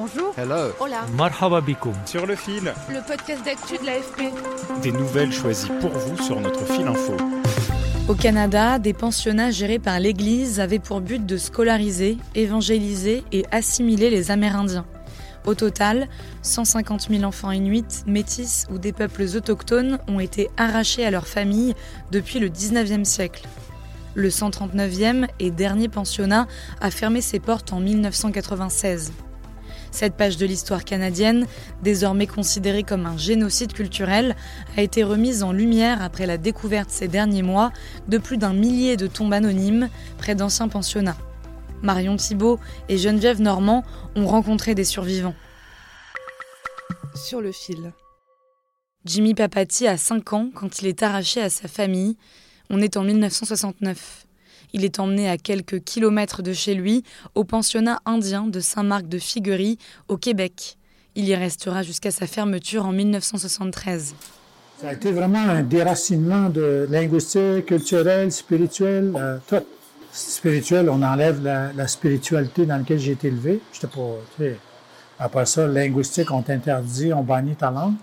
Bonjour. Hello. Hola. Marhaba bikoum. Sur le fil. Le podcast d'actu de l'AFP. Des nouvelles choisies pour vous sur notre fil info. Au Canada, des pensionnats gérés par l'Église avaient pour but de scolariser, évangéliser et assimiler les Amérindiens. Au total, 150 000 enfants inuits, métis ou des peuples autochtones ont été arrachés à leurs familles depuis le 19e siècle. Le 139e et dernier pensionnat a fermé ses portes en 1996. Cette page de l'histoire canadienne, désormais considérée comme un génocide culturel, a été remise en lumière après la découverte ces derniers mois de plus d'un millier de tombes anonymes près d'anciens pensionnats. Marion Thibault et Geneviève Normand ont rencontré des survivants. Sur le fil. Jimmy Papati a 5 ans quand il est arraché à sa famille. On est en 1969. Il est emmené à quelques kilomètres de chez lui, au pensionnat indien de Saint-Marc de Figuerie, au Québec. Il y restera jusqu'à sa fermeture en 1973. Ça a été vraiment un déracinement de linguistique, culturel, spirituel, euh, tout. Spirituel, on enlève la, spiritualité dans laquelle j'ai été élevé. J'étais pas, après ça, linguistique, on t'interdit, on bannit ta langue.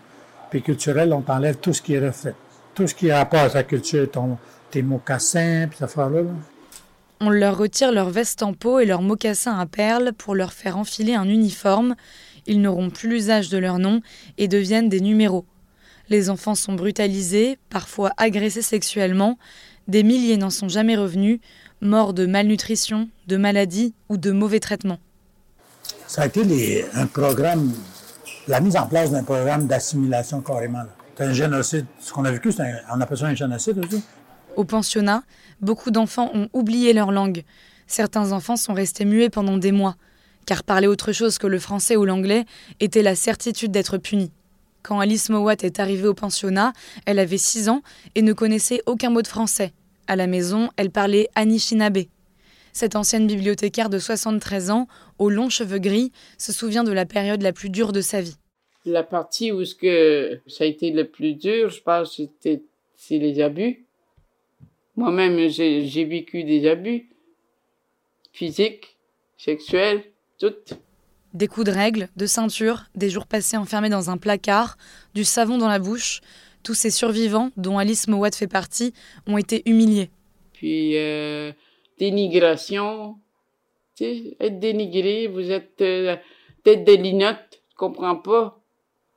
Puis culturel, on t'enlève tout ce qui est reflet. Tout ce qui est rapport à ta culture, ton, tes mocassins, puis cette affaire-là. là. On leur retire leur veste en peau et leurs mocassins à perles pour leur faire enfiler un uniforme. Ils n'auront plus l'usage de leur nom et deviennent des numéros. Les enfants sont brutalisés, parfois agressés sexuellement. Des milliers n'en sont jamais revenus, morts de malnutrition, de maladie ou de mauvais traitements. Ça a été un programme, la mise en place d'un programme d'assimilation carrément. C'est un génocide. Ce qu'on a vécu, un- on appelle ça un génocide aussi. Au pensionnat, beaucoup d'enfants ont oublié leur langue. Certains enfants sont restés muets pendant des mois, car parler autre chose que le français ou l'anglais était la certitude d'être puni. Quand Alice Mowat est arrivée au pensionnat, elle avait 6 ans et ne connaissait aucun mot de français. À la maison, elle parlait Anishinaabe. Cette ancienne bibliothécaire de 73 ans, aux longs cheveux gris, se souvient de la période la plus dure de sa vie. La partie où ça a été le plus dur, je pense, c'était les abus. Moi-même, j'ai j'ai vécu des abus physiques, sexuels, toutes. Des coups de règle, de ceinture, des jours passés enfermés dans un placard, du savon dans la bouche, tous ces survivants, dont Alice Mowat fait partie, ont été humiliés. Puis euh, dénigration, tu sais, être dénigré, vous êtes euh, tête de linotte, tu comprends pas.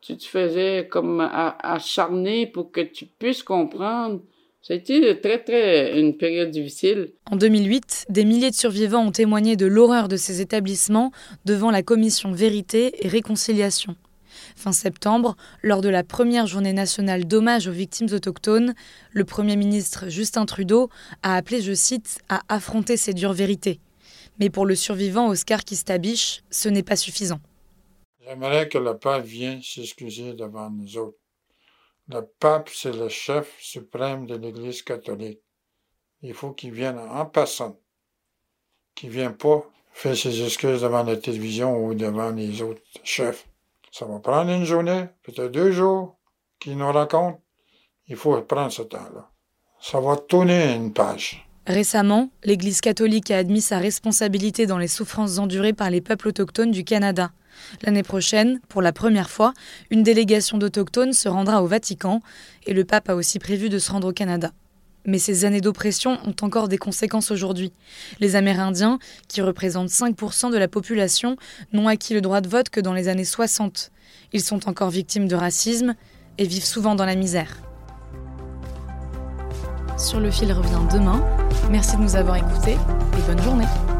Tu te faisais comme a- acharner pour que tu puisses comprendre. Ça a été très, très une période difficile. En 2008, des milliers de survivants ont témoigné de l'horreur de ces établissements devant la commission Vérité et Réconciliation. Fin septembre, lors de la première journée nationale d'hommage aux victimes autochtones, le Premier ministre Justin Trudeau a appelé, je cite, à affronter ces dures vérités. Mais pour le survivant Oscar Kistabiche, ce n'est pas suffisant. J'aimerais que le pape vienne s'excuser devant nous autres. Le pape, c'est le chef suprême de l'Église catholique. Il faut qu'il vienne en personne. Qu'il ne vienne pas faire ses excuses devant la télévision ou devant les autres chefs. Ça va prendre une journée, peut-être deux jours, qu'il nous raconte. Il faut prendre ce temps-là. Ça va tourner une page. Récemment, l'Église catholique a admis sa responsabilité dans les souffrances endurées par les peuples autochtones du Canada. L'année prochaine, pour la première fois, une délégation d'autochtones se rendra au Vatican et le pape a aussi prévu de se rendre au Canada. Mais ces années d'oppression ont encore des conséquences aujourd'hui. Les Amérindiens, qui représentent 5% de la population, n'ont acquis le droit de vote que dans les années 60. Ils sont encore victimes de racisme et vivent souvent dans la misère. Sur le fil revient demain. Merci de nous avoir écoutés et bonne journée.